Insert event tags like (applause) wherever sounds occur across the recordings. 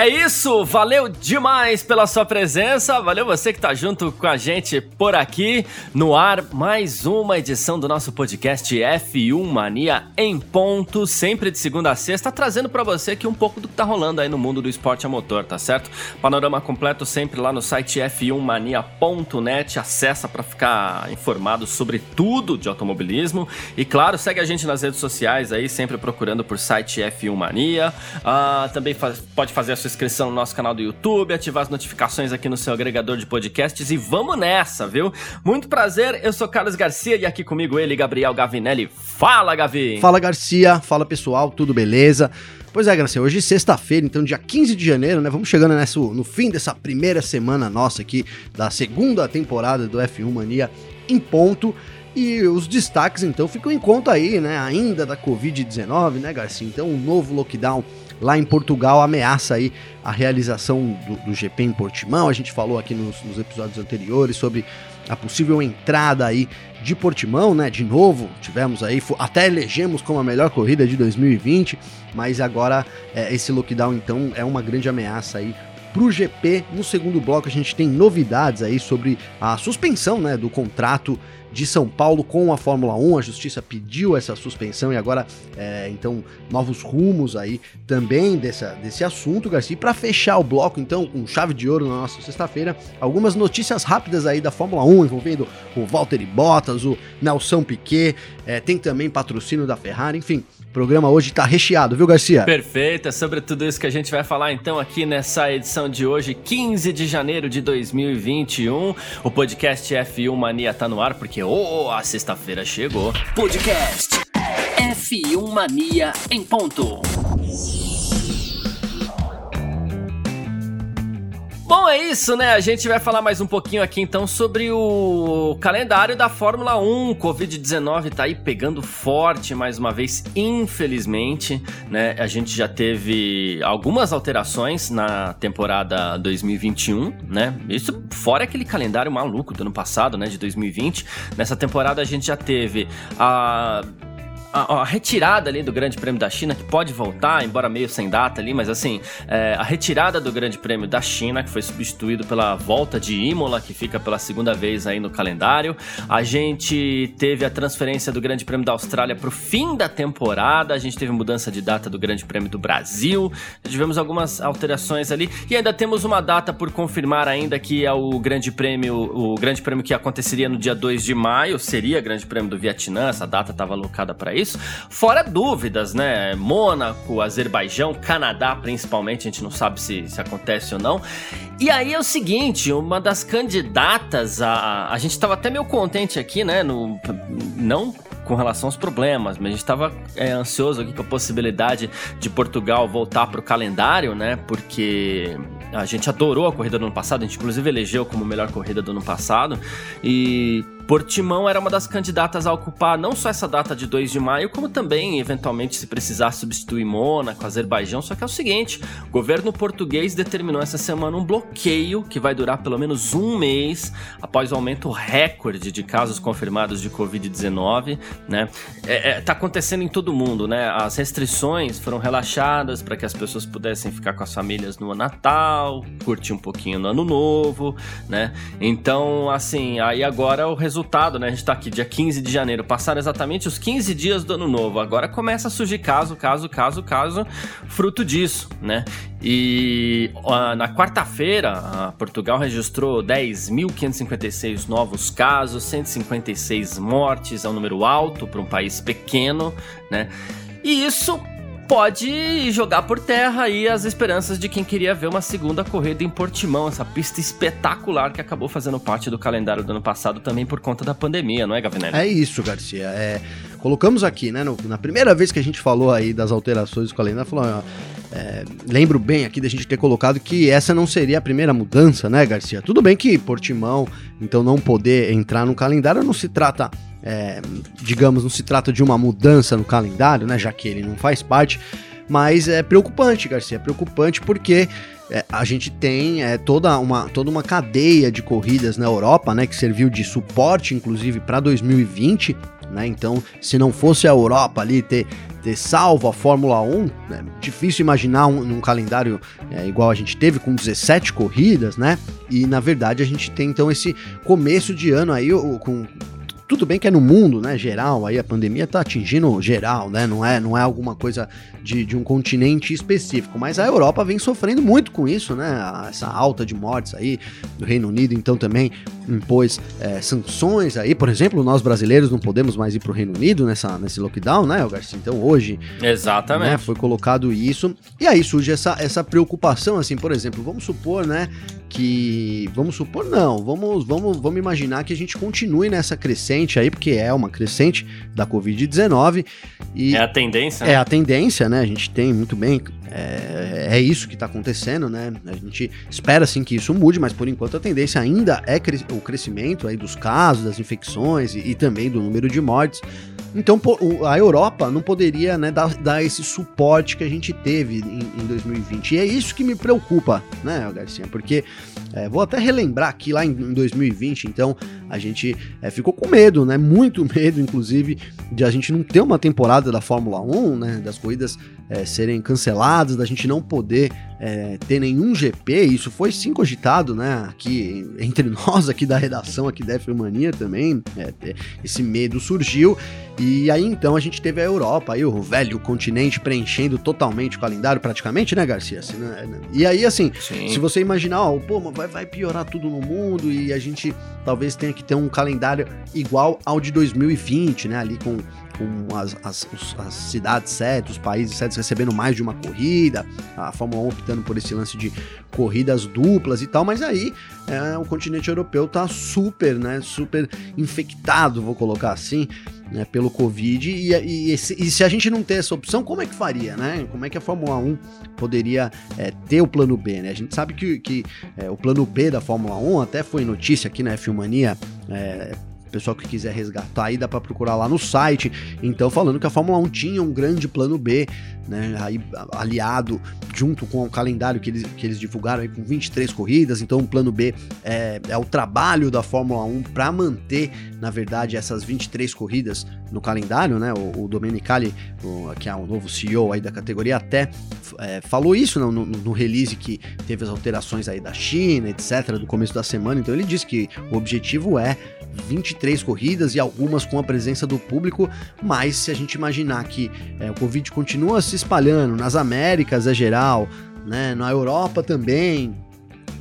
É isso, valeu demais pela sua presença, valeu você que tá junto com a gente por aqui. No ar, mais uma edição do nosso podcast F1 Mania em ponto, sempre de segunda a sexta, trazendo para você aqui um pouco do que tá rolando aí no mundo do esporte a motor, tá certo? Panorama completo sempre lá no site f1mania.net, acessa para ficar informado sobre tudo de automobilismo. E claro, segue a gente nas redes sociais aí, sempre procurando por site F1 Mania, uh, também faz, pode fazer a sua inscrição no nosso canal do YouTube, ativar as notificações aqui no seu agregador de podcasts e vamos nessa, viu? Muito prazer, eu sou Carlos Garcia e aqui comigo ele, Gabriel Gavinelli. Fala, Gavi! Fala, Garcia. Fala, pessoal. Tudo beleza? Pois é, Garcia, hoje é sexta-feira, então dia 15 de janeiro, né? Vamos chegando nessa, no fim dessa primeira semana nossa aqui, da segunda temporada do F1 Mania em ponto. E os destaques, então, ficam em conta aí, né? Ainda da Covid-19, né, Garcia? Então, um novo lockdown lá em Portugal ameaça aí a realização do, do GP em Portimão. A gente falou aqui nos, nos, episódios anteriores sobre a possível entrada aí de Portimão, né? De novo, tivemos aí, até elegemos como a melhor corrida de 2020, mas agora é, esse lockdown então é uma grande ameaça aí para o GP. No segundo bloco a gente tem novidades aí sobre a suspensão né, do contrato de São Paulo com a Fórmula 1. A justiça pediu essa suspensão e agora, é, então, novos rumos aí também dessa, desse assunto, Garcia. E para fechar o bloco, então, com chave de ouro na nossa sexta-feira, algumas notícias rápidas aí da Fórmula 1 envolvendo o Valtteri Bottas, o Nelson Piquet, é, tem também patrocínio da Ferrari, enfim. O programa hoje tá recheado, viu, Garcia? Perfeito, é sobre tudo isso que a gente vai falar então aqui nessa edição de hoje, 15 de janeiro de 2021. O podcast F1 Mania tá no ar porque oh, a sexta-feira chegou. Podcast F1 Mania em ponto. Bom, é isso, né? A gente vai falar mais um pouquinho aqui então sobre o calendário da Fórmula 1. Covid-19 tá aí pegando forte mais uma vez, infelizmente, né? A gente já teve algumas alterações na temporada 2021, né? Isso fora aquele calendário maluco do ano passado, né, de 2020. Nessa temporada a gente já teve a a, a, retirada ali do Grande Prêmio da China, que pode voltar, embora meio sem data ali, mas assim, é, a retirada do Grande Prêmio da China, que foi substituído pela volta de Imola, que fica pela segunda vez aí no calendário. A gente teve a transferência do Grande Prêmio da Austrália para o fim da temporada, a gente teve mudança de data do Grande Prêmio do Brasil, tivemos algumas alterações ali, e ainda temos uma data por confirmar ainda, que é o Grande Prêmio, o Grande Prêmio que aconteceria no dia 2 de maio, seria Grande Prêmio do Vietnã, essa data estava alocada para isso. Fora dúvidas, né? Mônaco, Azerbaijão, Canadá, principalmente, a gente não sabe se, se acontece ou não. E aí é o seguinte, uma das candidatas a. A gente estava até meio contente aqui, né? No, não com relação aos problemas, mas a gente estava é, ansioso aqui com a possibilidade de Portugal voltar para o calendário, né? Porque a gente adorou a corrida do ano passado, a gente inclusive elegeu como melhor corrida do ano passado e Portimão era uma das candidatas a ocupar não só essa data de 2 de maio, como também, eventualmente, se precisar substituir Mônaco, Azerbaijão. Só que é o seguinte: o governo português determinou essa semana um bloqueio que vai durar pelo menos um mês após o aumento recorde de casos confirmados de Covid-19. Né? É, é, tá acontecendo em todo mundo, né? As restrições foram relaxadas para que as pessoas pudessem ficar com as famílias no Natal, curtir um pouquinho no Ano Novo, né? Então, assim, aí agora o resultado resultado, né? A gente tá aqui dia 15 de janeiro, passaram exatamente os 15 dias do ano novo. Agora começa a surgir caso, caso, caso, caso, fruto disso, né? E na quarta-feira, Portugal registrou 10.556 novos casos, 156 mortes, é um número alto para um país pequeno, né? E isso pode jogar por terra aí as esperanças de quem queria ver uma segunda corrida em Portimão, essa pista espetacular que acabou fazendo parte do calendário do ano passado também por conta da pandemia, não é, Gavinelli? É isso, Garcia. É, colocamos aqui, né, no, na primeira vez que a gente falou aí das alterações do calendário, falou, é, lembro bem aqui da gente ter colocado que essa não seria a primeira mudança, né, Garcia? Tudo bem que Portimão, então não poder entrar no calendário não se trata, é, digamos, não se trata de uma mudança no calendário, né, já que ele não faz parte, mas é preocupante, Garcia, é preocupante porque é, a gente tem é, toda, uma, toda uma cadeia de corridas na Europa, né, que serviu de suporte, inclusive, para 2020, né? Então, se não fosse a Europa ali ter, ter salvo a Fórmula 1, é difícil imaginar um, um calendário é, igual a gente teve, com 17 corridas, né? E na verdade a gente tem então esse começo de ano aí com tudo bem que é no mundo, né, geral, aí a pandemia tá atingindo geral, né, não é, não é alguma coisa de, de um continente específico, mas a Europa vem sofrendo muito com isso, né, essa alta de mortes aí, do Reino Unido então também impôs é, sanções aí, por exemplo, nós brasileiros não podemos mais ir pro Reino Unido nessa, nesse lockdown, né, Garcia, então hoje... Exatamente. Né, foi colocado isso, e aí surge essa, essa preocupação, assim, por exemplo, vamos supor, né, que, vamos supor não, vamos, vamos, vamos imaginar que a gente continue nessa crescente crescente aí, porque é uma crescente da Covid-19. E é a tendência? É né? a tendência, né? A gente tem muito bem. É, é isso que está acontecendo, né? A gente espera sim que isso mude, mas por enquanto a tendência ainda é o crescimento aí dos casos, das infecções e, e também do número de mortes. Então a Europa não poderia né, dar, dar, esse suporte que a gente teve em, em, 2020. E é isso que me preocupa, né, Garcia? Porque é, vou até relembrar que lá em, em 2020, então, a gente é, ficou com medo, né? Muito (laughs) medo, inclusive, de a gente não ter uma temporada da Fórmula 1, né? Das corridas é, serem canceladas, da gente não poder é, ter nenhum GP. Isso foi sim cogitado, né? Aqui entre (laughs) nós, aqui da redação, aqui da F Mania também. É, é, esse medo surgiu. E aí então a gente teve a Europa, aí o velho continente preenchendo totalmente o calendário, praticamente, né, Garcia? Assim, né? E aí, assim, Sim. se você imaginar, ó, pô, vai, vai piorar tudo no mundo e a gente talvez tenha que ter um calendário igual ao de 2020, né? Ali com com as, as, as cidades certas, os países certos recebendo mais de uma corrida, a Fórmula 1 optando por esse lance de corridas duplas e tal, mas aí é, o continente europeu tá super, né, super infectado, vou colocar assim, né, pelo Covid, e, e, e, e, se a gente não ter essa opção, como é que faria, né? Como é que a Fórmula 1 poderia é, ter o plano B, né? A gente sabe que, que é, o plano B da Fórmula 1 até foi notícia aqui na F1 Mania é, pessoal que quiser resgatar aí dá para procurar lá no site. Então falando que a Fórmula 1 tinha um grande plano B, né, aí aliado junto com o calendário que eles, que eles divulgaram aí com 23 corridas. Então o plano B é, é o trabalho da Fórmula 1 para manter, na verdade, essas 23 corridas no calendário, né? O, o Domenicali, o, que é o novo CEO aí da categoria, até é, falou isso no, no, no, release que teve as alterações aí da China, etc, do começo da semana. Então ele disse que o objetivo é 23 corridas e algumas com a presença do público, mas se a gente imaginar que é, o Covid continua se espalhando nas Américas é geral, né, na Europa também,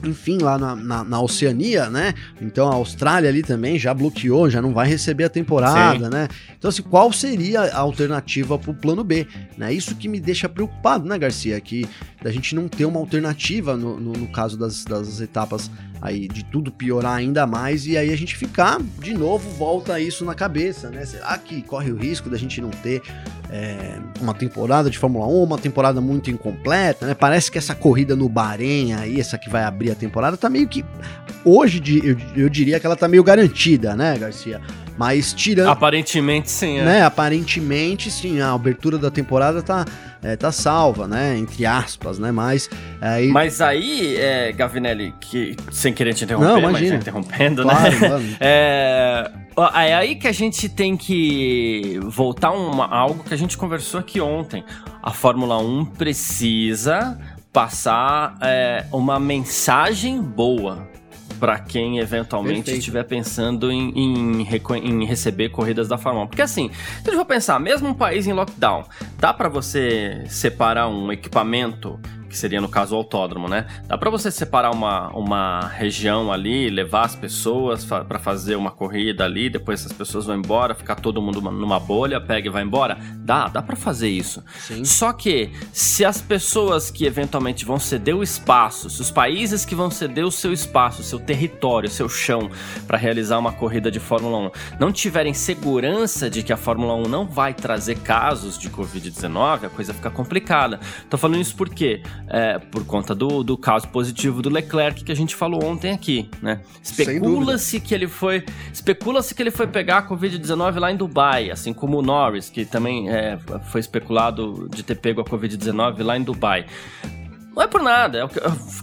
enfim, lá na, na, na, Oceania, né? Então a Austrália ali também já bloqueou, já não vai receber a temporada, Sim. né? Então, assim, qual seria a alternativa para o plano B? Né? Isso que me deixa preocupado, né, Garcia? Que da gente não ter uma alternativa no, no, no caso das, das etapas aí de tudo piorar ainda mais e aí a gente ficar de novo volta isso na cabeça, né? Será que corre o risco da gente não ter é, uma temporada de Fórmula 1, uma temporada muito incompleta, né? Parece que essa corrida no Bahrein aí, essa que vai abrir a temporada, tá meio que hoje eu, eu diria que ela tá meio garantida, né, Garcia? Mas tirando. Aparentemente sim, é. Né? Aparentemente sim, a abertura da temporada tá, é, tá salva, né? Entre aspas, né? Mas. É, e... Mas aí, é, Gavinelli, que sem querer te interromper, Não, imagina. mas interrompendo, né? claro, né? Mano. (laughs) É, é aí que a gente tem que voltar uma, algo que a gente conversou aqui ontem. A Fórmula 1 precisa passar é, uma mensagem boa para quem eventualmente Perfeito. estiver pensando em, em, em, receber corridas da Fórmula 1. Porque assim, se a gente for pensar, mesmo um país em lockdown, dá para você separar um equipamento que seria no caso o autódromo, né? Dá para você separar uma, uma região ali, levar as pessoas fa para fazer uma corrida ali, depois as pessoas vão embora, ficar todo mundo numa bolha, pega e vai embora? Dá, dá para fazer isso. Sim. Só que se as pessoas que eventualmente vão ceder o espaço, se os países que vão ceder o seu espaço, o seu território, o seu chão para realizar uma corrida de Fórmula 1, não tiverem segurança de que a Fórmula 1 não vai trazer casos de Covid-19, a coisa fica complicada. Tô falando isso por quê? É, por conta do, do caso positivo do Leclerc que a gente falou ontem aqui, né? Especula-se que ele foi, especula-se que ele foi pegar a Covid-19 lá em Dubai, assim como o Norris, que também é, foi especulado de ter pego a Covid-19 lá em Dubai. Não é por nada, é o que,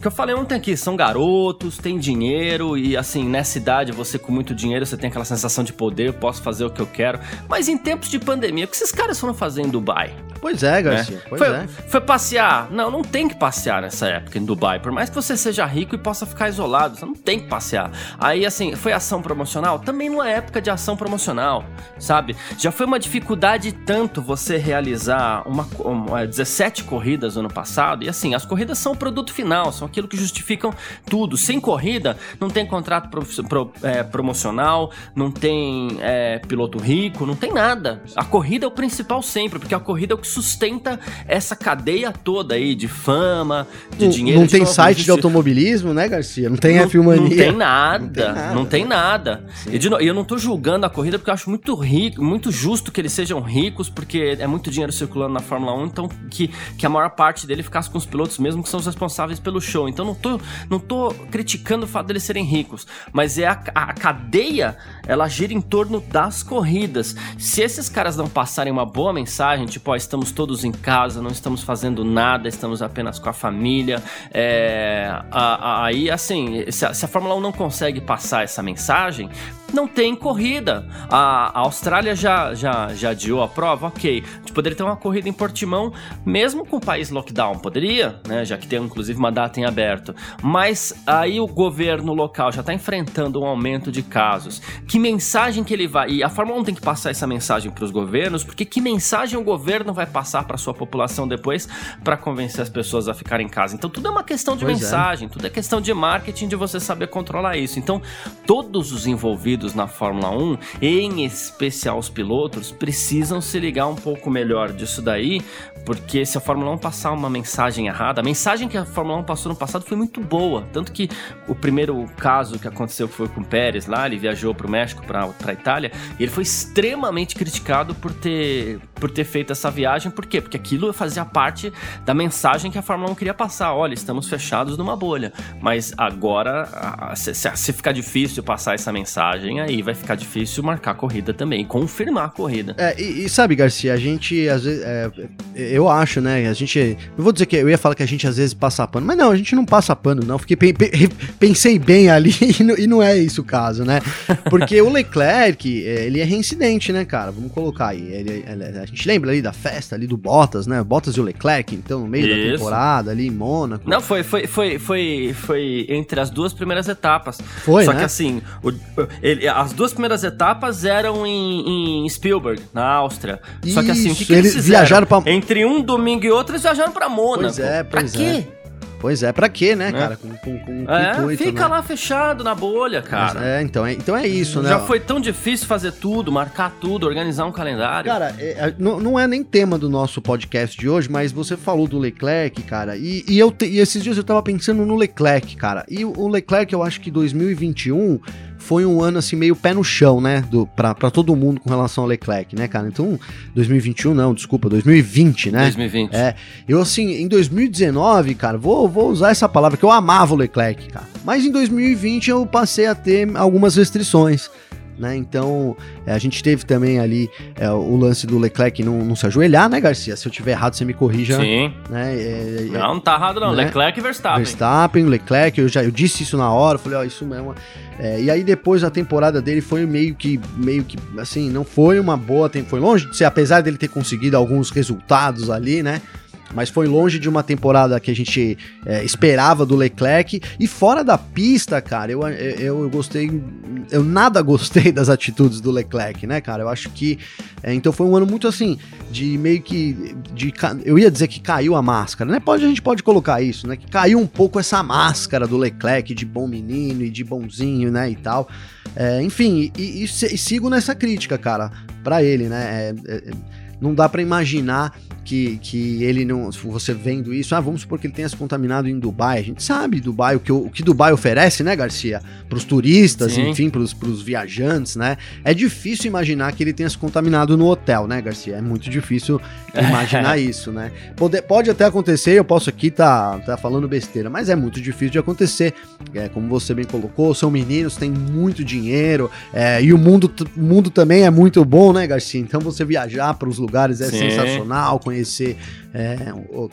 eu falei ontem aqui. São garotos, têm dinheiro e, assim, nessa idade, você com muito dinheiro, você tem aquela sensação de poder, posso fazer o que eu quero. Mas em tempos de pandemia, o que esses caras foram fazer em Dubai? Pois é, Garcia. Né? Pois foi, é. foi passear? Não, não tem que passear nessa época em Dubai. Por mais que você seja rico e possa ficar isolado, você não tem que passear. Aí, assim, foi ação promocional? Também não é época de ação promocional, sabe? Já foi uma dificuldade tanto você realizar uma, uma 17 corridas no ano passado. E, assim, as corridas corridas são o produto final, são aquilo que justificam tudo. Sem corrida, não tem contrato pro, pro, é, promocional, não tem é, piloto rico, não tem nada. A corrida é o principal sempre, porque a corrida é o que sustenta essa cadeia toda aí de fama, de não, dinheiro. Não tem site de automobilismo, né, Garcia? Não tem não, F1 Mania. Não tem nada, não tem nada. E de, eu não tô julgando a corrida porque eu acho muito rico, muito justo que eles sejam ricos, porque é muito dinheiro circulando na Fórmula 1, então que, que a maior parte dele ficasse com os pilotos mesmo que são os responsáveis pelo show. Então não tô, não tô criticando o fato deles serem ricos, mas é a, a cadeia, ela gira em torno das corridas. Se esses caras não passarem uma boa mensagem, tipo, ó, estamos todos em casa, não estamos fazendo nada, estamos apenas com a família, é, aí assim, se a, se a Fórmula 1 não consegue passar essa mensagem, não tem corrida. A, a Austrália já, já, já adiou a prova, ok. A gente poderia ter uma corrida em Portimão, mesmo com o país lockdown, poderia, né? Já que tem inclusive uma data em aberto. Mas aí o governo local já está enfrentando um aumento de casos. Que mensagem que ele vai. E a Fórmula 1 tem que passar essa mensagem para os governos, porque que mensagem o governo vai passar para sua população depois para convencer as pessoas a ficarem em casa? Então tudo é uma questão de pois é. mensagem, é. tudo é questão de marketing, de você saber controlar isso. Então todos os envolvidos envolvidos na Fórmula 1, em especial os pilotos, precisam se ligar um pouco melhor disso daí, porque se a Fórmula 1 passar uma mensagem errada, a mensagem que a Fórmula 1 passou no passado foi muito boa. Tanto que o primeiro caso que aconteceu foi com o Pérez lá, ele viajou para o México, para a Itália, e ele foi extremamente criticado por ter, por ter feito essa viagem. Por quê? Porque aquilo fazia parte da mensagem que a Fórmula 1 queria passar. Olha, estamos fechados numa bolha. Mas agora, se, se ficar difícil passar essa mensagem, aí vai ficar difícil marcar a corrida também, confirmar a corrida. É, e, e sabe, Garcia, a gente às vezes. É, eu acho, né? A gente. Eu vou dizer que eu ia falar que a gente às vezes passa pano, mas não, a gente não passa pano, não. Fiquei, pensei bem ali (laughs) e não, e não é isso o caso, né? Porque o Leclerc, é, ele é reincidente, né, cara? Vamos colocar aí. Ele, ele, a gente lembra ali da festa ali do Bottas, né? Bottas e o Leclerc, então, no meio isso. da temporada, ali em Mônaco. Não, foi, foi, foi, foi, foi entre as duas primeiras etapas. Foi. Só né? que assim, o, ele, as duas primeiras etapas eram em, em Spielberg, na Áustria. Isso, Só que assim, o que, que eles, eles viajaram pra... Entre um domingo e outro, eles viajaram pra Mônaco. Pois é, pois pra quê? É. Pois é, pra quê, né, é. cara? Com, com, com é, intuito, fica né? lá fechado na bolha, cara. Mas é, então é, então é isso, né? Já foi tão difícil fazer tudo, marcar tudo, organizar um calendário. Cara, é, é, não, não é nem tema do nosso podcast de hoje, mas você falou do Leclerc, cara, e, e eu te, e esses dias eu tava pensando no Leclerc, cara. E o Leclerc, eu acho que 2021 foi um ano assim meio pé no chão, né, do para todo mundo com relação ao Leclerc, né, cara? Então, 2021 não, desculpa, 2020, né? 2020. É. Eu assim, em 2019, cara, vou, vou usar essa palavra que eu amava o Leclerc, cara. Mas em 2020 eu passei a ter algumas restrições. Né? Então, é, a gente teve também ali é, o lance do Leclerc não, não, se ajoelhar, né, Garcia? Se eu tiver errado, você me corrija. Sim. Né? É, é não, não tá errado não. Né? Leclerc e Verstappen. Verstappen, Leclerc, eu já eu disse isso na hora, falei, ó, isso mesmo. É, e aí depois a temporada dele foi meio que, meio que, assim, não foi uma boa, foi longe de ser, apesar dele ter conseguido alguns resultados ali, né? Mas foi longe de uma temporada que a gente é, esperava do Leclerc. E fora da pista, cara, eu, eu, eu, gostei. Eu nada (laughs) gostei das atitudes do Leclerc, né, cara? Eu acho que. É, então foi um ano muito assim, de meio que. De, eu ia dizer que caiu a máscara, né? Pode, a gente pode colocar isso, né? Que caiu um pouco essa máscara do Leclerc de bom menino e de bonzinho, né? E tal. É, enfim, e, e, e, sigo nessa crítica, cara, para ele, né? É, é, não dá para imaginar que, que ele não. Você vendo isso, ah, vamos supor que ele tenha se contaminado em Dubai. A gente sabe Dubai, o que, o que Dubai oferece, né, Garcia? Para os turistas, Sim. enfim, para os viajantes, né? É difícil imaginar que ele tenha se contaminado no hotel, né, Garcia? É muito difícil (laughs) imaginar isso, né? Pode, pode até acontecer, eu posso aqui tá, tá falando besteira, mas é muito difícil de acontecer. É, como você bem colocou, são meninos, têm muito dinheiro, é, e o mundo, mundo também é muito bom, né, Garcia? Então você viajar para os lugares é Sim. sensacional, conhecer conhecer, é,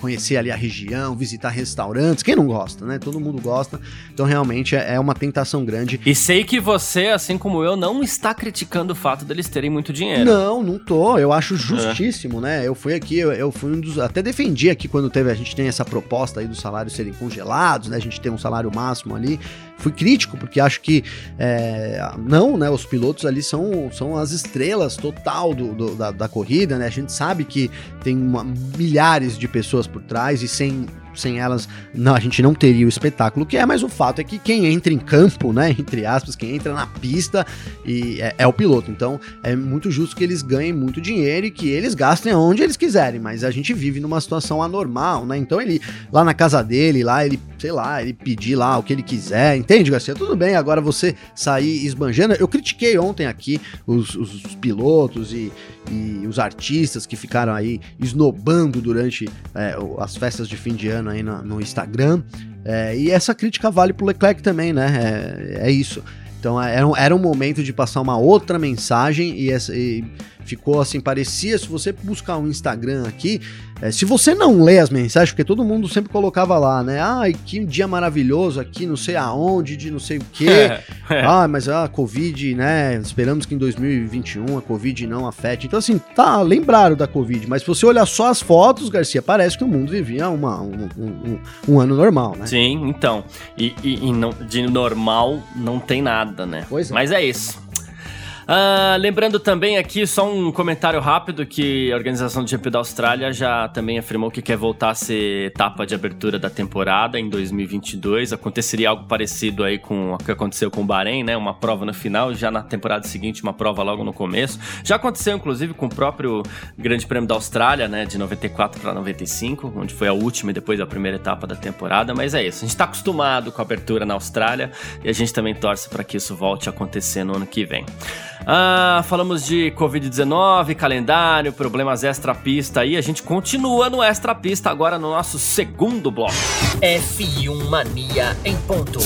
conhecer ali a região, visitar restaurantes. Quem não gosta, né? Todo mundo gosta. Então, realmente, é, é uma tentação grande. E sei que você, assim como eu, não está criticando o fato deles terem muito dinheiro. Não, não tô. Eu acho justíssimo, é. né? Eu fui aqui, eu, eu, fui um dos. Até defendi aqui quando teve. A gente tem essa proposta aí dos salários serem congelados, né? A gente tem um salário máximo ali fui crítico, porque acho que é, não, né? Os pilotos ali são, são as estrelas total do, do da, da, corrida, né? A gente sabe que tem uma, milhares de pessoas por trás e sem sem elas, não, a gente não teria o espetáculo que é, mas o fato é que quem entra em campo, né, (laughs) entre aspas, quem entra na pista e é, é, o piloto. Então é muito justo que eles ganhem muito dinheiro e que eles gastem onde eles quiserem, mas a gente vive numa situação anormal, né? Então ele lá na casa dele, lá ele, sei lá, ele pedir lá o que ele quiser, entende, Garcia? Tudo bem, agora você sair esbanjando. Eu critiquei ontem aqui os, os pilotos e, e os artistas que ficaram aí esnobando durante é, as festas de fim de ano aí no, no Instagram. É, e essa crítica vale pro Leclerc também, né? É, é isso. Então era um, era um momento de passar uma outra mensagem e, essa, e ficou assim, parecia, se você buscar um Instagram aqui, é, se você não lê as mensagens, porque todo mundo sempre colocava lá, né? Ai, que dia maravilhoso aqui, não sei aonde, de não sei o quê. É, (laughs) é. Ah, mas a Covid, né? Esperamos que em 2021 a Covid não afete. Então, assim, tá, lembraram da Covid, mas se você olhar só as fotos, Garcia, parece que o mundo vivia uma, um, um, um ano normal, né? Sim, então. E, e, e não, de normal não tem nada, né? Pois é. Mas é isso. Uh, lembrando também aqui, só um comentário rápido, que a organização do GP da Austrália já também afirmou que quer voltar a ser etapa de abertura da temporada em 2022. Aconteceria algo parecido aí com o que aconteceu com o Bahrein, né? Uma prova no final, já na temporada seguinte uma prova logo no começo. Já aconteceu, inclusive, com o próprio Grande Prêmio da Austrália, né? De 94 para 95, onde foi a última e depois a primeira etapa da temporada. Mas é isso, a gente está acostumado com a abertura na Austrália e a gente também torce para que isso volte a acontecer no ano que vem. Ah, falamos de Covid-19, calendário, problemas extra-pista aí. A gente continua no extra-pista agora no nosso segundo bloco. F1 Mania em ponto.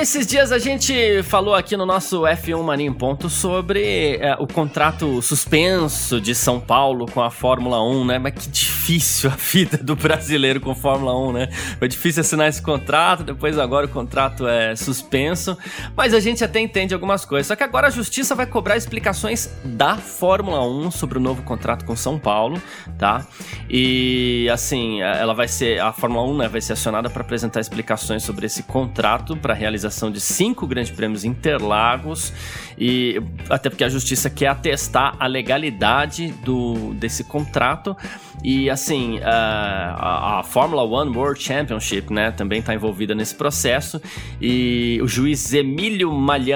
Esses dias a gente falou aqui no nosso F1 Mania em Ponto sobre é, o contrato suspenso de São Paulo com a Fórmula 1, né? Mas que difícil (laughs) a vida do brasileiro com Fórmula 1, né? Foi difícil assinar esse contrato, depois agora o contrato é suspenso, mas a gente até entende algumas coisas. Só que agora a justiça vai cobrar explicações da Fórmula 1 sobre o novo contrato com São Paulo, tá? E assim, ela vai ser a Fórmula 1, né, vai ser acionada para apresentar explicações sobre esse contrato para realização de cinco grandes prêmios Interlagos e até porque a justiça quer atestar a legalidade do, desse contrato. E assim a, a Fórmula One World Championship né, também está envolvida nesse processo. E o juiz Emílio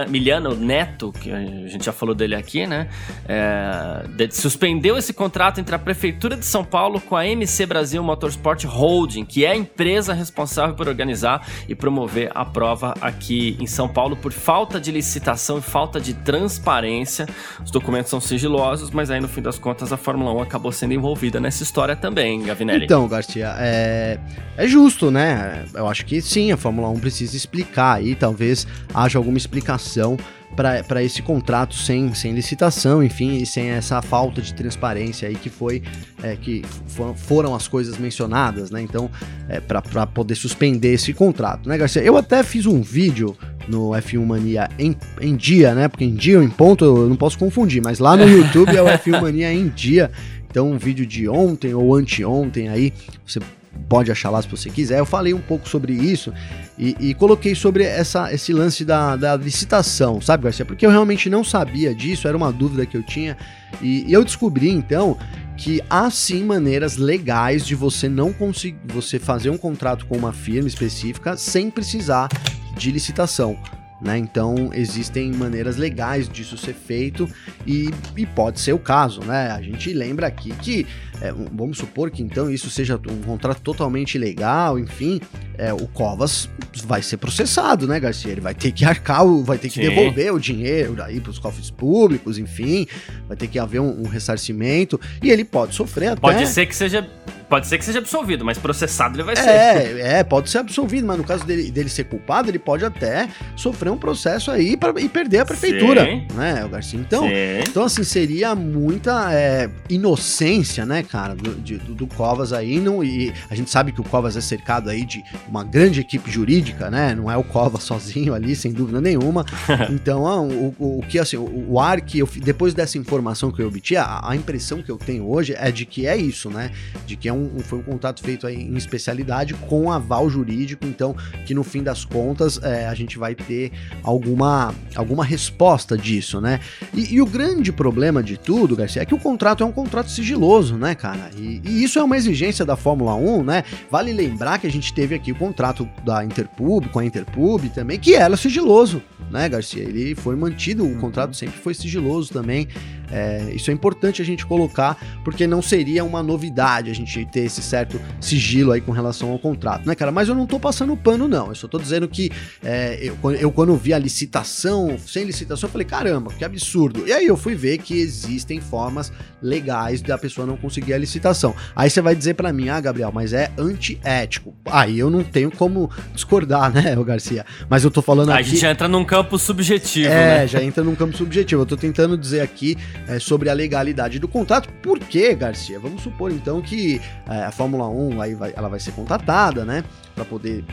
Miliano Neto, que a gente já falou dele aqui, né, é, suspendeu esse contrato entre a Prefeitura de São Paulo com a MC Brasil Motorsport Holding, que é a empresa responsável por organizar e promover a prova aqui em São Paulo por falta de licitação e falta de transparência. Os documentos são sigilosos, mas aí no fim das contas a Fórmula 1 acabou sendo envolvida nessa história também, Gavinelli. Então, Garcia, é, é justo, né? Eu acho que sim, a Fórmula 1 precisa explicar aí, talvez haja alguma explicação para esse contrato sem, sem licitação, enfim, e sem essa falta de transparência aí que foi é, que foram, foram as coisas mencionadas, né? Então, é, para poder suspender esse contrato, né, Garcia? Eu até fiz um vídeo no F1 Mania em, em dia, né? Porque em dia ou em ponto eu não posso confundir, mas lá no YouTube é o F1 Mania em dia. Então, um vídeo de ontem ou anteontem aí, você pode achar lá se você quiser. Eu falei um pouco sobre isso e, e coloquei sobre essa, esse lance da, da, licitação, sabe, Garcia? Porque eu realmente não sabia disso, era uma dúvida que eu tinha. E, e eu descobri então que há sim maneiras legais de você não conseguir você fazer um contrato com uma firma específica sem precisar de licitação. Né? Então existem maneiras legais disso ser feito e, e, pode ser o caso, né? A gente lembra aqui que é, vamos supor que então isso seja um contrato totalmente ilegal, enfim, é, o Covas vai ser processado, né, Garcia? Ele vai ter que arcar, vai ter que Sim. devolver o dinheiro aí para os cofres públicos, enfim, vai ter que haver um, um ressarcimento e ele pode sofrer até. Pode ser que seja Pode ser que seja absolvido, mas processado ele vai ser. É, é, pode ser absolvido, mas no caso dele, dele ser culpado, ele pode até sofrer um processo aí pra, e perder a prefeitura, Sim. né, o Garcia? Então, então assim, seria muita é, inocência, né, cara, do, de, do, do, Covas aí, não, e a gente sabe que o Covas é cercado aí de uma grande equipe jurídica, né, não é o Covas (laughs) sozinho ali, sem dúvida nenhuma, (laughs) então o, o, o, que, assim, o, o ar que eu, depois dessa informação que eu obti, a, a impressão que eu tenho hoje é de que é isso, né, de que é um um, foi um contrato feito em especialidade com aval jurídico, então que no fim das contas é, a gente vai ter alguma, alguma resposta disso, né? E, e, o grande problema de tudo, Garcia, é que o contrato é um contrato sigiloso, né, cara? E, e, isso é uma exigência da Fórmula 1, né? Vale lembrar que a gente teve aqui o contrato da Interpub com a Interpub também, que era sigiloso, né, Garcia? Ele foi mantido, o contrato sempre foi sigiloso também. É, isso é importante a gente colocar, porque não seria uma novidade a gente ter esse certo sigilo aí com relação ao contrato, né, cara? Mas eu não tô passando pano, não. Eu só tô dizendo que é, eu, eu, quando vi a licitação, sem licitação, eu falei, caramba, que absurdo. E aí eu fui ver que existem formas legais da pessoa não conseguir a licitação. Aí você vai dizer para mim, ah, Gabriel, mas é antiético. Aí eu não tenho como discordar, (laughs) né, o Garcia? Mas eu tô falando aqui. A gente entra num campo subjetivo, é, né? já entra num campo subjetivo. Eu tô tentando dizer aqui é, sobre a legalidade do contrato. Por quê, Garcia? Vamos supor então que é, a Fórmula 1 aí vai, ela vai ser contratada, né? Para poder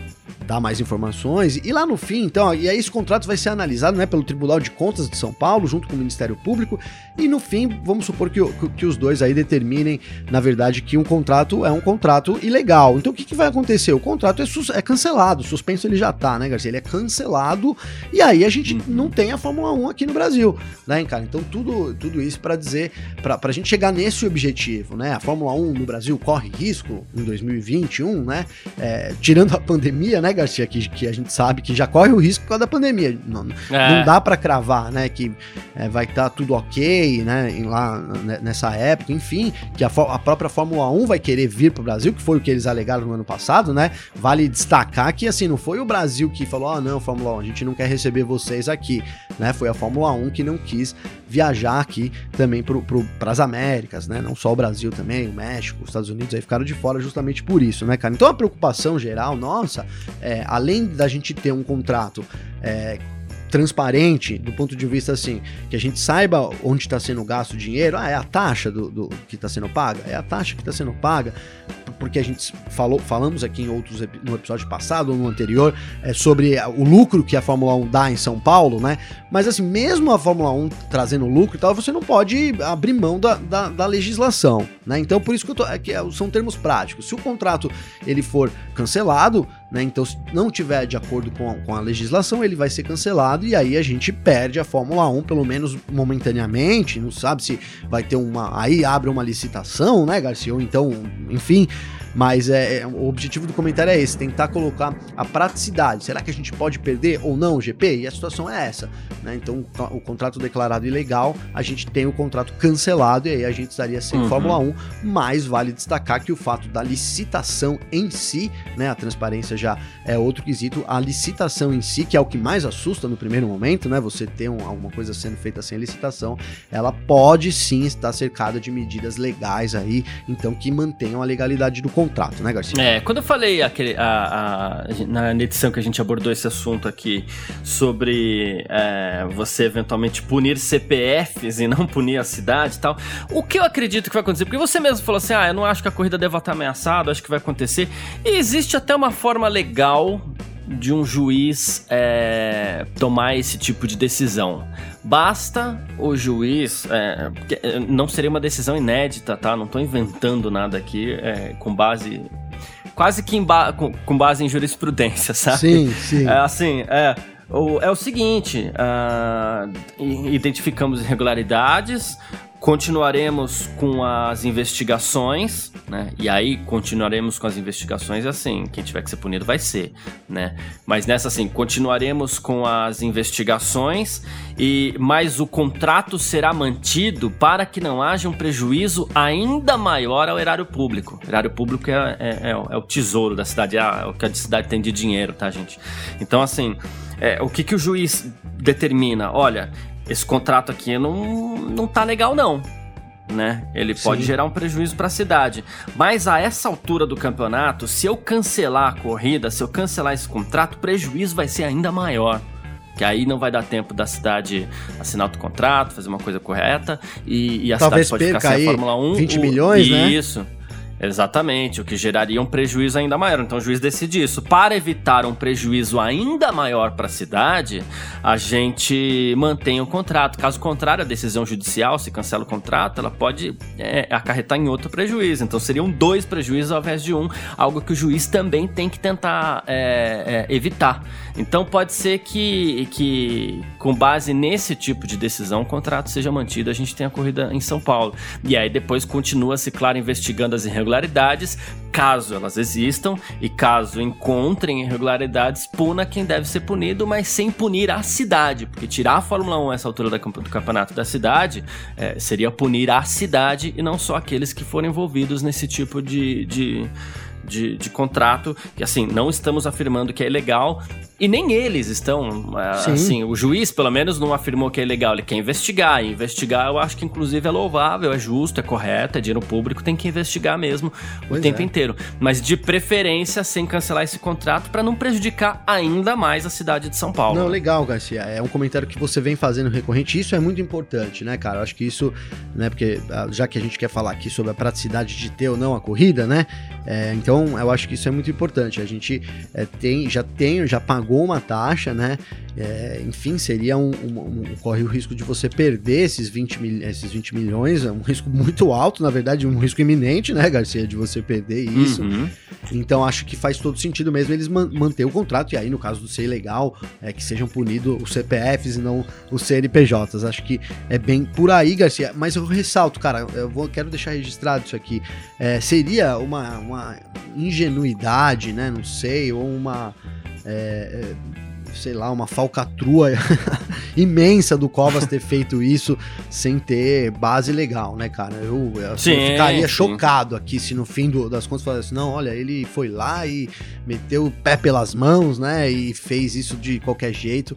dar mais informações. E lá no fim, então, e aí esse contrato vai ser analisado né, pelo Tribunal de Contas de São Paulo, junto com o Ministério Público. E no fim, vamos supor que, que, os dois aí determinem, na verdade, que um contrato é um contrato ilegal. Então o que, que vai acontecer? O contrato é, é cancelado, suspenso ele já tá, né, Garcia? Ele é cancelado e aí a gente uhum. não tem a Fórmula 1 aqui no Brasil, né, cara? Então tudo, tudo isso para dizer, para a gente chegar nesse objetivo, né? A Fórmula 1 no Brasil corre risco em 2021, né? É, tirando a pandemia, né, Garcia, que, que a gente sabe que já corre o risco por causa da pandemia. Não, é. não dá para cravar, né, que é, vai estar tá tudo ok, né, lá nessa época, enfim, que a, a própria Fórmula 1 vai querer vir pro Brasil, que foi o que eles alegaram no ano passado, né? Vale destacar que, assim, não foi o Brasil que falou, ah, não, Fórmula 1, a gente não quer receber vocês aqui, né? Foi a Fórmula 1 que não quis viajar aqui também para as Américas, né? Não só o Brasil também, o México, os Estados Unidos aí ficaram de fora justamente por isso, né, cara? Então a preocupação geral nossa, é, além da gente ter um contrato é, transparente do ponto de vista assim, que a gente saiba onde está sendo gasto o dinheiro, ah, é a taxa do, do que está sendo paga, é a taxa que está sendo paga, porque a gente falou, falamos aqui em outros no episódio passado ou no anterior é, sobre o lucro que a Fórmula 1 dá em São Paulo, né? Mas assim, mesmo a Fórmula 1 trazendo lucro e tal, você não pode abrir mão da, da, da legislação, né? Então por isso que, eu tô, é que é, são termos práticos. Se o contrato ele for cancelado, né? Então se não tiver de acordo com a, com a legislação, ele vai ser cancelado e aí a gente perde a Fórmula 1, pelo menos momentaneamente, não sabe se vai ter uma. Aí abre uma licitação, né, Garcia? Ou então, enfim. Mas é, é, o objetivo do comentário é esse: tentar colocar a praticidade. Será que a gente pode perder ou não o GP? E a situação é essa. Né? Então, o contrato declarado ilegal, a gente tem o contrato cancelado e aí a gente estaria sem uhum. Fórmula 1. Mas vale destacar que o fato da licitação em si, né? A transparência já é outro quesito. A licitação em si, que é o que mais assusta no primeiro momento, né? Você ter um, alguma coisa sendo feita sem licitação, ela pode sim estar cercada de medidas legais aí, então que mantenham a legalidade do contrato, né, Garcia? É, quando eu falei aquele, a, a, na edição que a gente abordou esse assunto aqui sobre é, você eventualmente punir CPFs e não punir a cidade e tal, o que eu acredito que vai acontecer? Porque você mesmo falou assim, ah, eu não acho que a corrida deva estar ameaçada, acho que vai acontecer. E existe até uma forma legal de um juiz é, tomar esse tipo de decisão. Basta o juiz. É, é não seria uma decisão inédita, tá? Não estou inventando nada aqui é, com base. Quase que ba com, com, base em jurisprudência, (laughs) sabe? Sim, sim. É assim, é. O, é o seguinte: uh, identificamos irregularidades, Continuaremos com as investigações, né? E aí continuaremos com as investigações assim, quem tiver que ser punido vai ser, né? Mas nessa assim, continuaremos com as investigações e mas o contrato será mantido para que não haja um prejuízo ainda maior ao erário público. O erário público é, é, é, é o tesouro da cidade, é, é o que a cidade tem de dinheiro, tá, gente? Então assim, é, o que, que o juiz determina? Olha, esse contrato aqui não, não tá legal não. Né? Ele pode Sim. gerar um prejuízo para a cidade. Mas a essa altura do campeonato, se eu cancelar a corrida, se eu cancelar esse contrato, o prejuízo vai ser ainda maior. Que aí não vai dar tempo da cidade assinar outro contrato, fazer uma coisa correta e, e a Talvez cidade pode ficar sem a Fórmula 1. 20 milhões, o, né? Isso. Exatamente, o que geraria um prejuízo ainda maior. Então o juiz decide isso. Para evitar um prejuízo ainda maior para a cidade, a gente mantém o contrato. Caso contrário, a decisão judicial, se cancela o contrato, ela pode é, acarretar em outro prejuízo. Então seriam dois prejuízos ao invés de um, algo que o juiz também tem que tentar é, é, evitar. Então pode ser que, que, com base nesse tipo de decisão, o contrato seja mantido, a gente tenha corrida em São Paulo. E aí depois continua-se, claro, investigando as irregularidades caso elas existam, e caso encontrem irregularidades, puna quem deve ser punido, mas sem punir a cidade, porque tirar a Fórmula 1 essa altura do campeonato da cidade é, seria punir a cidade e não só aqueles que foram envolvidos nesse tipo de, de de, de, contrato, que assim, não estamos afirmando que é ilegal, e nem eles estão, Sim. assim, o juiz pelo menos não afirmou que é ilegal, ele quer investigar. E investigar eu acho que inclusive é louvável, é justo, é correto, é dinheiro público, tem que investigar mesmo pois o tempo é. inteiro. Mas de preferência sem cancelar esse contrato para não prejudicar ainda mais a cidade de São Paulo. Não, legal, Garcia. É um comentário que você vem fazendo recorrente. Isso é muito importante, né, cara? Eu acho que isso, né, porque ah, já que a gente quer falar aqui sobre a praticidade de ter ou não a corrida, né? É, então eu acho que isso é muito importante. A gente é, tem, já tem, já pagou pagou uma taxa, né? É, enfim, seria um, um, um, corre o risco de você perder esses 20, mil, esses 20 milhões, é um risco muito alto, na verdade, um risco iminente, né, Garcia, de você perder isso. Uhum. Então acho que faz todo sentido mesmo eles man manter o contrato, e aí, no caso do ser ilegal, é que sejam punidos os CPFs e não os CNPJs. Acho que é bem por aí, Garcia. Mas eu ressalto, cara, eu vou, quero deixar registrado isso aqui. É, seria uma, uma ingenuidade, né? Não sei, ou uma é, é, sei lá, uma falcatrua (laughs) imensa do Covas ter feito isso sem ter base legal, né, cara? Eu, eu, sim, eu ficaria sim. chocado aqui se no fim do, das contas falasse, não, olha, ele foi lá e meteu o pé pelas mãos, né, e fez isso de qualquer jeito.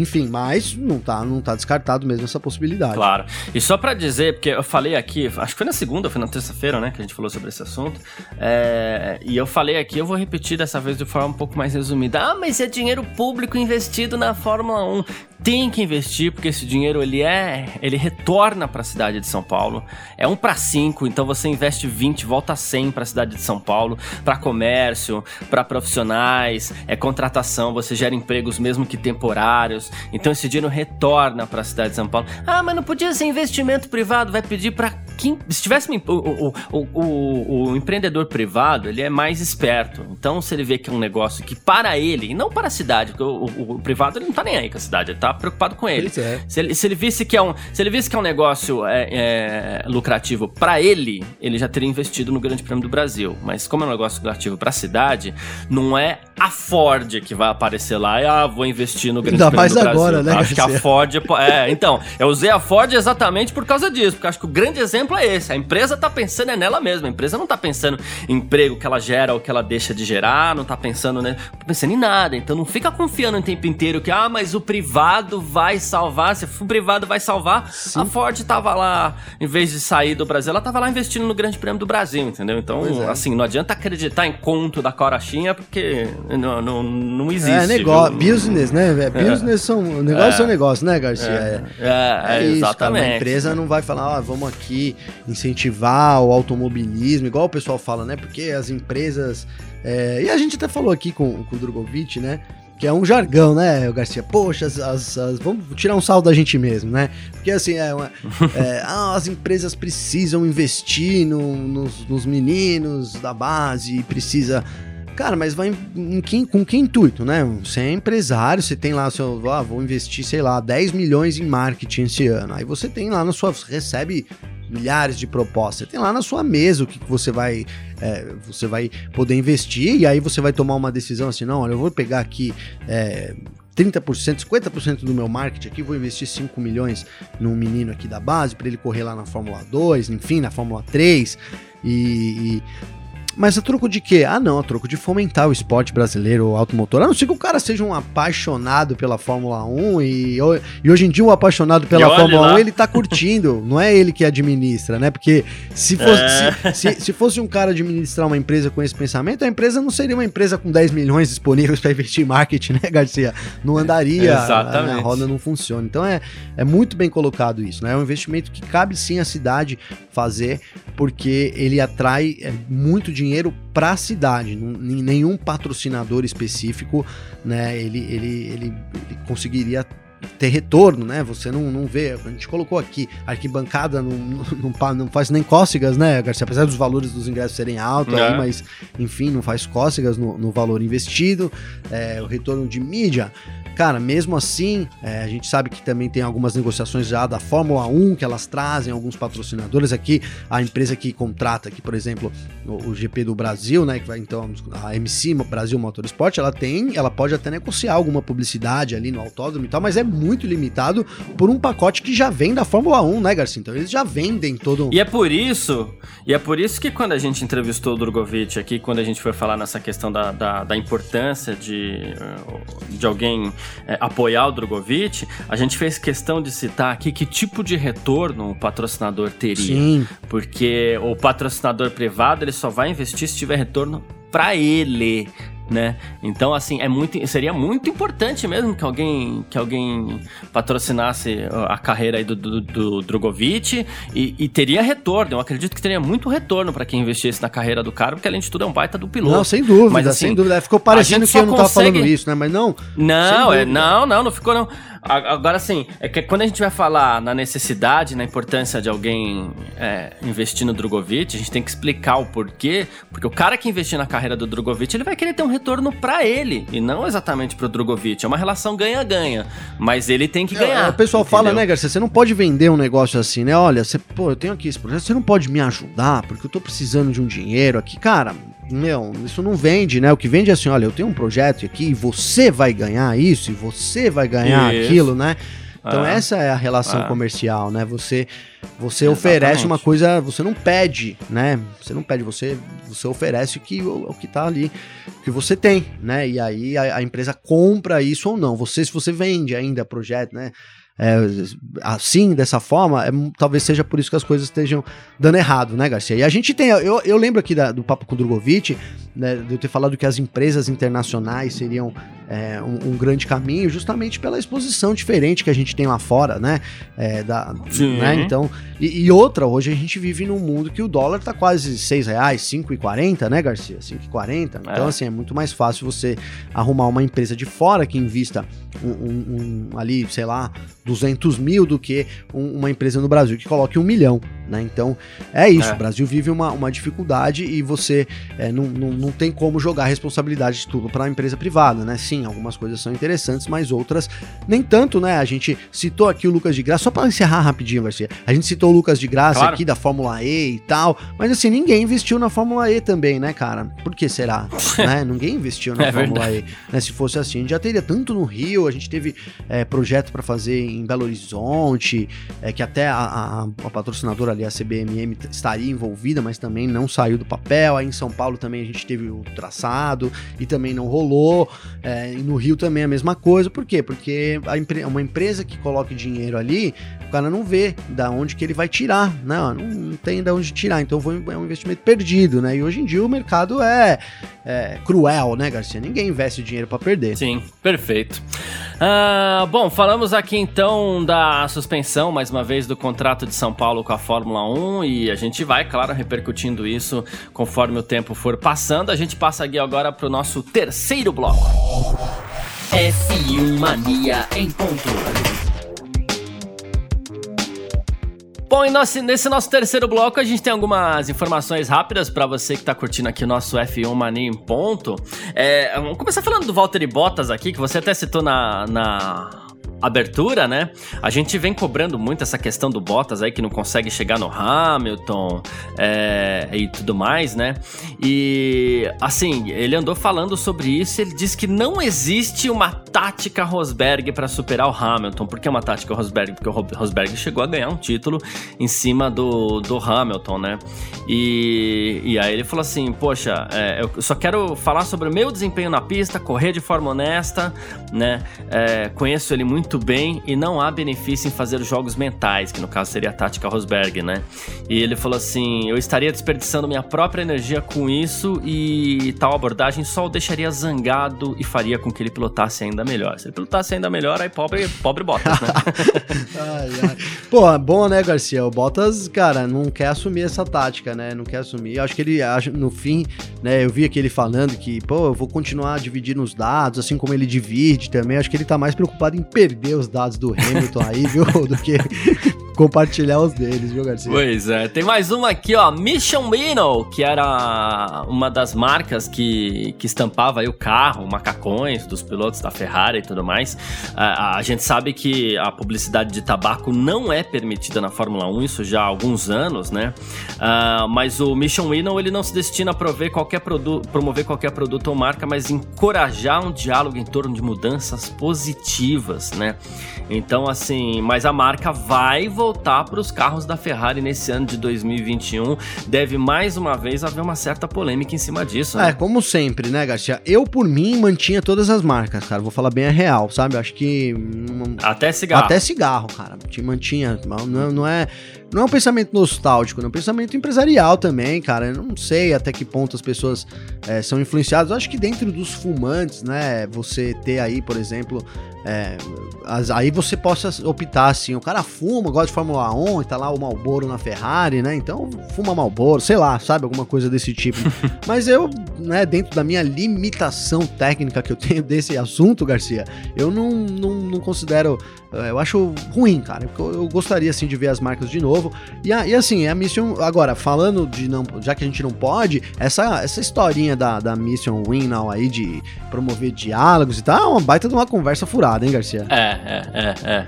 Enfim, mas não tá, não tá descartado mesmo essa possibilidade. Claro. E só para dizer, porque eu falei aqui, acho que foi na segunda, foi na terça-feira, né, que a gente falou sobre esse assunto. É, e eu falei aqui, eu vou repetir dessa vez de forma um pouco mais resumida. Ah, mas é dinheiro público investido na Fórmula 1 tem que investir porque esse dinheiro ele é, ele retorna para a cidade de São Paulo. É um para cinco, então você investe 20, volta 100 para a cidade de São Paulo, para comércio, para profissionais, é contratação, você gera empregos mesmo que temporários. Então esse dinheiro retorna para a cidade de São Paulo. Ah, mas não podia ser investimento privado, vai pedir para quem se tivesse o, o, o, o, empreendedor privado, ele é mais esperto. Então se ele vê que é um negócio que para ele, e não para a cidade, porque o, privado ele não tá nem aí com a cidade, ele tá preocupado com ele. É. Se, ele se ele visse que é um, se ele visse que é um negócio é, é, lucrativo para ele, ele já teria investido no Grande Prêmio do Brasil. Mas como é um negócio lucrativo para a cidade, não é a Ford que vai aparecer lá e ah, vou investir no Grande Ainda Prêmio do Brasil. agora, né? Acho que a Ford é, então, eu usei a Ford exatamente por causa disso, porque acho que o grande exemplo é esse. A empresa tá pensando é nela mesma. A empresa não tá pensando em emprego que ela gera ou que ela deixa de gerar, não tá pensando, né? Tá pensando em nada. Então não fica confiando o tempo inteiro que ah, mas o privado vai salvar, se o privado vai salvar, Sim. a Ford tava lá, em vez de sair do Brasil, ela tava lá investindo no Grande Prêmio do Brasil, entendeu? Então, é. assim, não adianta acreditar em conto da Corachinha, porque não, não, não existe. É negócio, business, né? É, business são, negócio é. são negócio, né, Garcia? É, é, é isso, exatamente. Cara, a empresa não vai falar, ah, vamos aqui incentivar o automobilismo, igual o pessoal fala, né? Porque as empresas É, e a gente até falou aqui com, com o Drogovic, né? Que é um jargão, né, Garcia? Poxa, as, as, as, vamos tirar um saldo da gente mesmo, né? Porque assim, é, uma, é (laughs) ah, as empresas precisam investir no, nos, nos meninos da base, precisa Cara, mas vai em, em, com que intuito, né? Você é empresário, você tem lá seu. Ah, vou investir, sei lá, 10 milhões em marketing esse ano. Aí você tem lá na sua. recebe milhares de propostas. Você tem lá na sua mesa o que, que você vai. É, você vai poder investir e aí você vai tomar uma decisão assim, não, olha, eu vou pegar aqui. É, 30%, 50% do meu marketing aqui, vou investir 5 milhões num menino aqui da base para ele correr lá na Fórmula 2, enfim, na Fórmula 3. E, e, mas a troco de quê? Ah, não, a troco de fomentar o esporte brasileiro o automotor. A não ser que o cara seja um apaixonado pela Fórmula 1 e, e hoje em dia um apaixonado pela Fórmula lá. 1 ele tá curtindo, (laughs) não é ele que administra, né? Porque se fosse, é. se, se, se, fosse um cara administrar uma empresa com esse pensamento, a empresa não seria uma empresa com 10 milhões disponíveis para investir em marketing, né, Garcia? Não andaria, a, a, roda não funciona. Então é, é muito bem colocado isso, né? É um investimento que cabe sim à cidade fazer, porque ele atrai é, muito dinheiro para a cidade. Nenhum patrocinador específico, né? Ele, ele, ele, ele conseguiria ter retorno, né? Você não, não vê. A gente colocou aqui, arquibancada não, não, não faz nem cócegas, né, Garcia? Apesar dos valores dos ingressos serem altos, é. aí, mas enfim, não faz cócegas no, no valor investido. É, o retorno de mídia Cara, mesmo assim, é, a gente sabe que também tem algumas negociações já da Fórmula 1 que elas trazem alguns patrocinadores aqui. A empresa que contrata aqui, por exemplo, o, o GP do Brasil, né? Que vai então a MC Brasil Motorsport, ela tem, ela pode até negociar alguma publicidade ali no autódromo e tal, mas é muito limitado por um pacote que já vem da Fórmula 1, né, Garcia? Então eles já vendem todo. E é por isso, e é por isso que quando a gente entrevistou o Drogovic aqui, quando a gente foi falar nessa questão da, da, da importância de, de alguém é, apoiar o Drogovic, a gente fez questão de citar aqui que tipo de retorno o patrocinador teria. Sim. Porque o patrocinador privado ele só vai investir se tiver retorno para ele, né? Então, assim, é muito, seria muito importante mesmo que alguém, que alguém patrocinasse a carreira aí do, do, do Drogovic e, e, teria retorno. Eu acredito que teria muito retorno para quem investisse na carreira do cara, porque além de tudo é um baita do piloto. Não, sem dúvida, Mas, assim, sem dúvida. Ficou parecendo que eu não consegue... tava falando isso, né? Mas não. Não, é, não, não, não ficou não. Agora sim, é que quando a gente vai falar na necessidade, na importância de alguém é, investir no Drogovic, a gente tem que explicar o porquê, porque o cara que investir na carreira do Drogovic, ele vai querer ter um retorno para ele e não exatamente pro Drogovic. É uma relação ganha-ganha, mas ele tem que é, ganhar. É, o pessoal entendeu? fala, né, Garcia, você não pode vender um negócio assim, né? Olha, você, pô, eu tenho aqui esse projeto, você não pode me ajudar porque eu tô precisando de um dinheiro aqui, cara meu, isso não vende, né? O que vende é assim, olha, eu tenho um projeto aqui e você vai ganhar isso e você vai ganhar isso. aquilo, né? Então é. essa é a relação é. comercial, né? Você você oferece uma coisa, você não pede, né? Você não pede, você você oferece o que o, o que tá ali, o que você tem, né? E aí a, a empresa compra isso ou não. Você se você vende ainda projeto, né? É, assim, dessa forma, é, talvez seja por isso que as coisas estejam dando errado, né, Garcia? E a gente tem, eu, eu lembro aqui da, do papo com o Drogovic, né, de eu ter falado que as empresas internacionais seriam é, um, um, grande caminho, justamente pela exposição diferente que a gente tem lá fora, né? É, da, Sim. Né? Então, e, e, outra, hoje a gente vive num mundo que o dólar tá quase 6 reais, 5,40, né, Garcia? 5,40. Então, é. assim, é muito mais fácil você arrumar uma empresa de fora que invista um, um, um ali, sei lá, 200 mil do que uma empresa no Brasil que coloque um milhão, né? Então, é isso. É. O Brasil vive uma, uma dificuldade e você é, não, não, não tem como jogar a responsabilidade de tudo para a empresa privada, né? Sim, algumas coisas são interessantes, mas outras nem tanto, né? A gente citou aqui o Lucas de Graça, só para encerrar rapidinho, Garcia. A gente citou o Lucas de Graça claro. aqui da Fórmula E e tal, mas assim, ninguém investiu na Fórmula E também, né, cara? Por que será? (laughs) né? Ninguém investiu na é Fórmula verdade. E. Né? Se fosse assim, a gente já teria tanto no Rio, a gente teve é, projeto para fazer em Belo Horizonte, é, que até a, a, a, patrocinadora ali, a CBMM, estaria envolvida, mas também não saiu do papel. Aí em São Paulo também a gente teve o traçado e também não rolou. É, e no Rio também a mesma coisa. Por quê? Porque a, uma empresa que coloque dinheiro ali, o cara não vê da onde que ele vai tirar, né? Não, não tem da onde tirar. Então foi um investimento perdido, né? E hoje em dia o mercado é, é cruel, né, Garcia? Ninguém investe dinheiro para perder. Sim, perfeito. Uh, bom, falamos aqui então da suspensão, mais uma vez, do contrato de São Paulo com a Fórmula 1 e a gente vai, claro, repercutindo isso conforme o tempo for passando. A gente passa aqui agora para o nosso terceiro bloco. F1 Mania em ponto. Bom, e nesse, nesse nosso terceiro bloco a gente tem algumas informações rápidas para você que tá curtindo aqui o nosso F1 Mania em ponto. É, vamos começar falando do Valtteri Bottas aqui, que você até citou na, na abertura, né? A gente vem cobrando muito essa questão do Bottas aí que não consegue chegar no Hamilton é, e tudo mais, né? E assim, ele andou falando sobre isso. Ele disse que não existe uma tática Rosberg para superar o Hamilton. Por que uma tática Rosberg? Porque o Rosberg chegou a ganhar um título em cima do, do Hamilton, né? E, e aí ele falou assim: Poxa, é, eu só quero falar sobre o meu desempenho na pista, correr de forma honesta, né? É, conheço ele muito muito bem e não há benefício em fazer jogos mentais, que no caso seria a tática Rosberg, né? E ele falou assim: eu estaria desperdiçando minha própria energia com isso e tal abordagem só o deixaria zangado e faria com que ele pilotasse ainda melhor. Se ele pilotasse ainda melhor, aí pobre, pobre Bottas, né? (laughs) ai, ai. Pô, bom, né, Garcia? O Bottas, cara, não quer assumir essa tática, né? Não quer assumir. Eu acho que ele, no fim, né, eu vi aqui ele falando que, pô, eu vou continuar dividindo os dados, assim como ele divide também. Acho que ele tá mais preocupado em perder perder os dados do Hamilton aí, viu? (laughs) Do que compartilhar os deles, viu, Garcia? Pois é. Tem mais uma aqui, ó. Mission Winnow, que era uma das marcas que, que estampava o carro, macacões dos pilotos da Ferrari e tudo mais. A, a gente sabe que a publicidade de tabaco não é permitida na Fórmula 1, isso já há alguns anos, né? Uh, mas o Mission Winnow, ele não se destina a prover qualquer promover qualquer produto ou marca, mas encorajar um diálogo em torno de mudanças positivas, né? Então, assim, mas a marca vai voltar para os carros da Ferrari nesse ano de 2021. Deve mais uma vez haver uma certa polêmica em cima disso. Né? É, como sempre, né, Garcia? Eu, por mim, mantinha todas as marcas, cara. Vou falar bem a real, sabe? Acho que. Até cigarro. Até cigarro, cara. Mantinha. Não, não é. Não é um pensamento nostálgico, é um pensamento empresarial também, cara. Eu não sei até que ponto as pessoas é, são influenciadas. Eu acho que dentro dos fumantes, né, você ter aí, por exemplo, é, as, aí você possa optar assim, o cara fuma, gosta de Fórmula 1 e tá lá o Malboro na Ferrari, né? Então fuma Malboro, sei lá, sabe? Alguma coisa desse tipo. (laughs) Mas eu, né, dentro da minha limitação técnica que eu tenho desse assunto, Garcia, eu não, não, não considero. É, eu acho ruim, cara. Eu, eu gostaria assim de ver as marcas de novo. E, e assim, a Mission. Agora, falando de não. Já que a gente não pode, essa, essa historinha da, da Mission Win now aí de promover diálogos e tal, é uma baita de uma conversa furada hein, Garcia? É, é, é, é.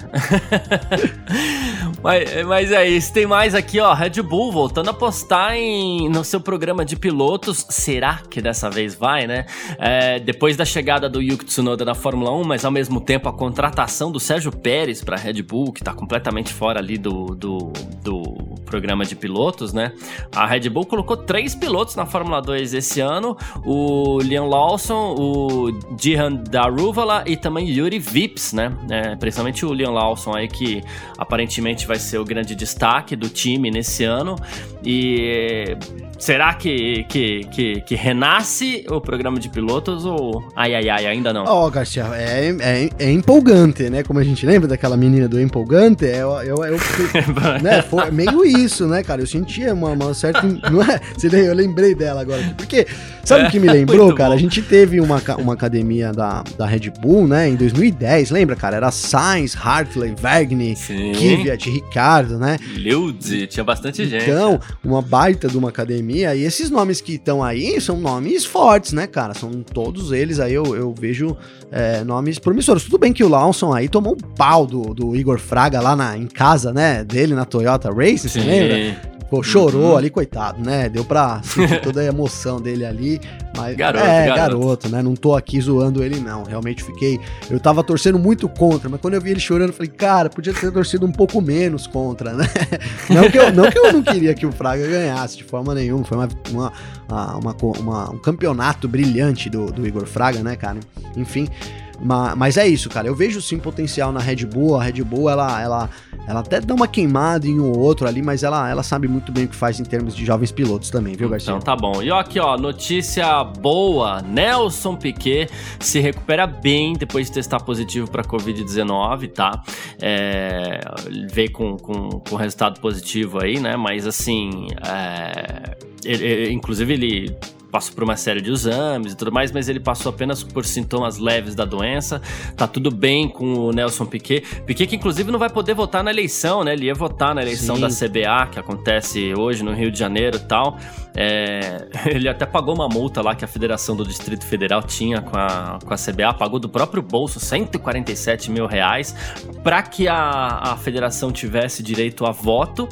(laughs) mas, mas é isso. Tem mais aqui, ó. Red Bull voltando a postar em, no seu programa de pilotos. Será que dessa vez vai, né? É, depois da chegada do Yuki Tsunoda na Fórmula 1, mas ao mesmo tempo a contratação do Sérgio Pérez para Red Bull, que tá completamente fora ali do, do, do programa de pilotos, né? A Red Bull colocou três pilotos na Fórmula 2 esse ano: o Leon Lawson, o Jihan Daruvala e também Yuri VIPs, né? É, principalmente o Leon Lawson aí, que aparentemente vai ser o grande destaque do time nesse ano. E será que, que, que, que renasce o programa de pilotos ou ai ai ai, ainda não? Ó, oh, Garcia, é, é, é, empolgante, né? Como a gente lembra daquela menina do empolgante, é, eu, eu, eu (laughs) né? Foi meio isso, né, cara? Eu sentia uma, uma certa. Não é? Eu lembrei dela agora. Porque, sabe o que me é, (laughs) lembrou, cara? Bom. A gente teve uma, uma academia da, da Red Bull, né, em 2010. 2010, lembra, cara? Era Sainz, Hartley, Wagner, Kvyat, Ricardo, né? Lutz, tinha bastante gente. Então, uma baita de uma academia. E esses nomes que estão aí são nomes fortes, né, cara? São todos eles aí, eu, eu vejo é, nomes promissores. Tudo bem que o Lawson aí tomou um pau do, do Igor Fraga lá na, em casa, né? Dele na Toyota Race, você lembra? Pô, chorou uhum. ali, coitado, né? Deu pra sentir toda a emoção dele ali. Mas, garoto, é, garoto. garoto. né? Não tô aqui zoando ele, não. Realmente fiquei. Eu tava torcendo muito contra, mas quando eu vi ele chorando, eu falei, cara, podia ter torcido um pouco menos contra, né? (laughs) Não que eu não, que eu não queria que o Fraga ganhasse de forma nenhuma. Foi uma, uma, uma, uma um campeonato brilhante do, do Igor Fraga, né, cara? Enfim. Mas, mas é isso, cara. Eu vejo sim potencial na Red Bull. A Red Bull, ela, ela Ela até dá uma queimada em um ou outro ali, mas ela, ela sabe muito bem o que faz em termos de jovens pilotos também, viu, Garcia? Então tá bom. E ó, aqui, ó, notícia boa: Nelson Piquet se recupera bem depois de testar positivo para Covid-19, tá? É, veio com, com, com resultado positivo aí, né? Mas assim, é, ele, ele, inclusive ele passou por uma série de exames e tudo mais, mas ele passou apenas por sintomas leves da doença. Tá tudo bem com o Nelson Piquet. Piquet que inclusive não vai poder votar na eleição, né? Ele ia votar na eleição Sim. da CBA, que acontece hoje no Rio de Janeiro e tal. É, (laughs) ele até pagou uma multa lá que a Federação do Distrito Federal tinha com a, com a CBA, pagou do próprio bolso 147 mil reais para que a, a federação tivesse direito a voto,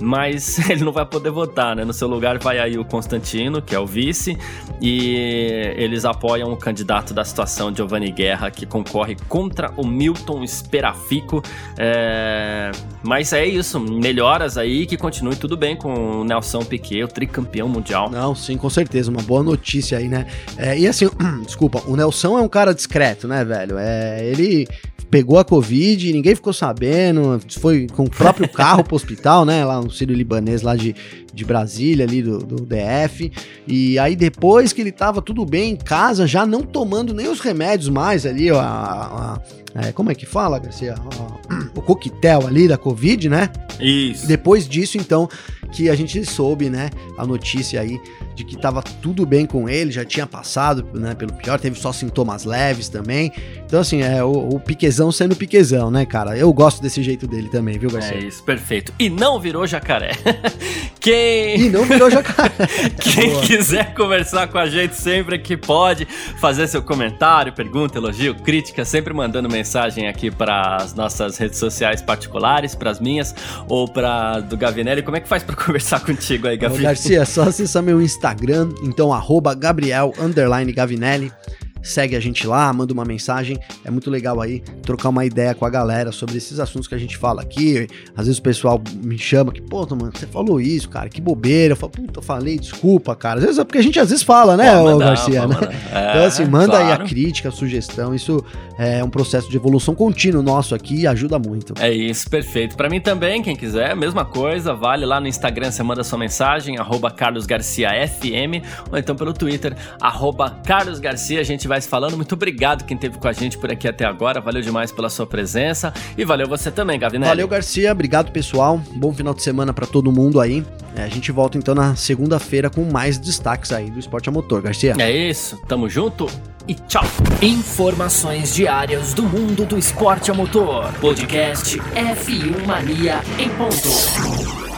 mas (laughs) ele não vai poder votar, né? No seu lugar vai aí o Constantino, que é o vice vice e eles apoiam o candidato da situação, Giovanni Guerra, que concorre contra o Milton Esperafico. É... Mas é isso, melhoras aí, que continue tudo bem com o Nelson Piquet, o tricampeão mundial. Não, sim, com certeza, uma boa notícia aí, né? É, e assim, (clears throat) desculpa, o Nelson é um cara discreto, né, velho? É, ele pegou a Covid, ninguém ficou sabendo, foi com o próprio (laughs) carro pro hospital, né? Lá no Sírio Libanês, lá de, de Brasília, ali do, do DF. E aí, depois que ele tava tudo bem em casa, já não tomando nem os remédios mais ali, ó. A, a, é, como é que fala, Garcia? o coquetel ali da Covid, né? Isso. Depois disso, então, que a gente soube, né, a notícia aí de que tava tudo bem com ele, já tinha passado, né, pelo pior, teve só sintomas leves também. Então, assim, é o, o Piquezão sendo Piquezão, né, cara? Eu gosto desse jeito dele também, viu, Garcia? É isso, perfeito. E não virou jacaré. (laughs) Quem... E não virou jacaré. (laughs) Quem Boa. quiser conversar com a gente sempre que pode, fazer seu comentário, pergunta, elogio, crítica, sempre mandando mensagem aqui para as nossas redes sociais particulares, para as minhas ou para do Gavinelli. Como é que faz para (laughs) conversar contigo aí, Gabriel. Garcia, é só acessar meu Instagram, então arroba Gabriel Gavinelli segue a gente lá, manda uma mensagem. É muito legal aí trocar uma ideia com a galera sobre esses assuntos que a gente fala aqui. Às vezes o pessoal me chama que, pô, mano, você falou isso, cara, que bobeira. Eu falo, puta, eu falei, desculpa, cara. Às vezes é porque a gente às vezes fala, né, mandar, Garcia, né? É, então, assim, manda claro. aí a crítica, a sugestão. Isso é um processo de evolução contínuo nosso aqui e ajuda muito. É isso, perfeito. Para mim também, quem quiser, mesma coisa, vale lá no Instagram, você manda sua mensagem, arroba Carlos Garcia FM, ou então pelo Twitter, arroba Carlos Garcia, a gente vai se falando. Muito obrigado quem esteve com a gente por aqui até agora. Valeu demais pela sua presença. E valeu você também, Gavinelli. Valeu, Garcia. Obrigado, pessoal. Bom final de semana para todo mundo aí. É, a gente volta então na segunda-feira com mais destaques aí do esporte a motor, Garcia. É isso. Tamo junto e tchau. Informações diárias do mundo do esporte a motor. Podcast F1 Mania em ponto.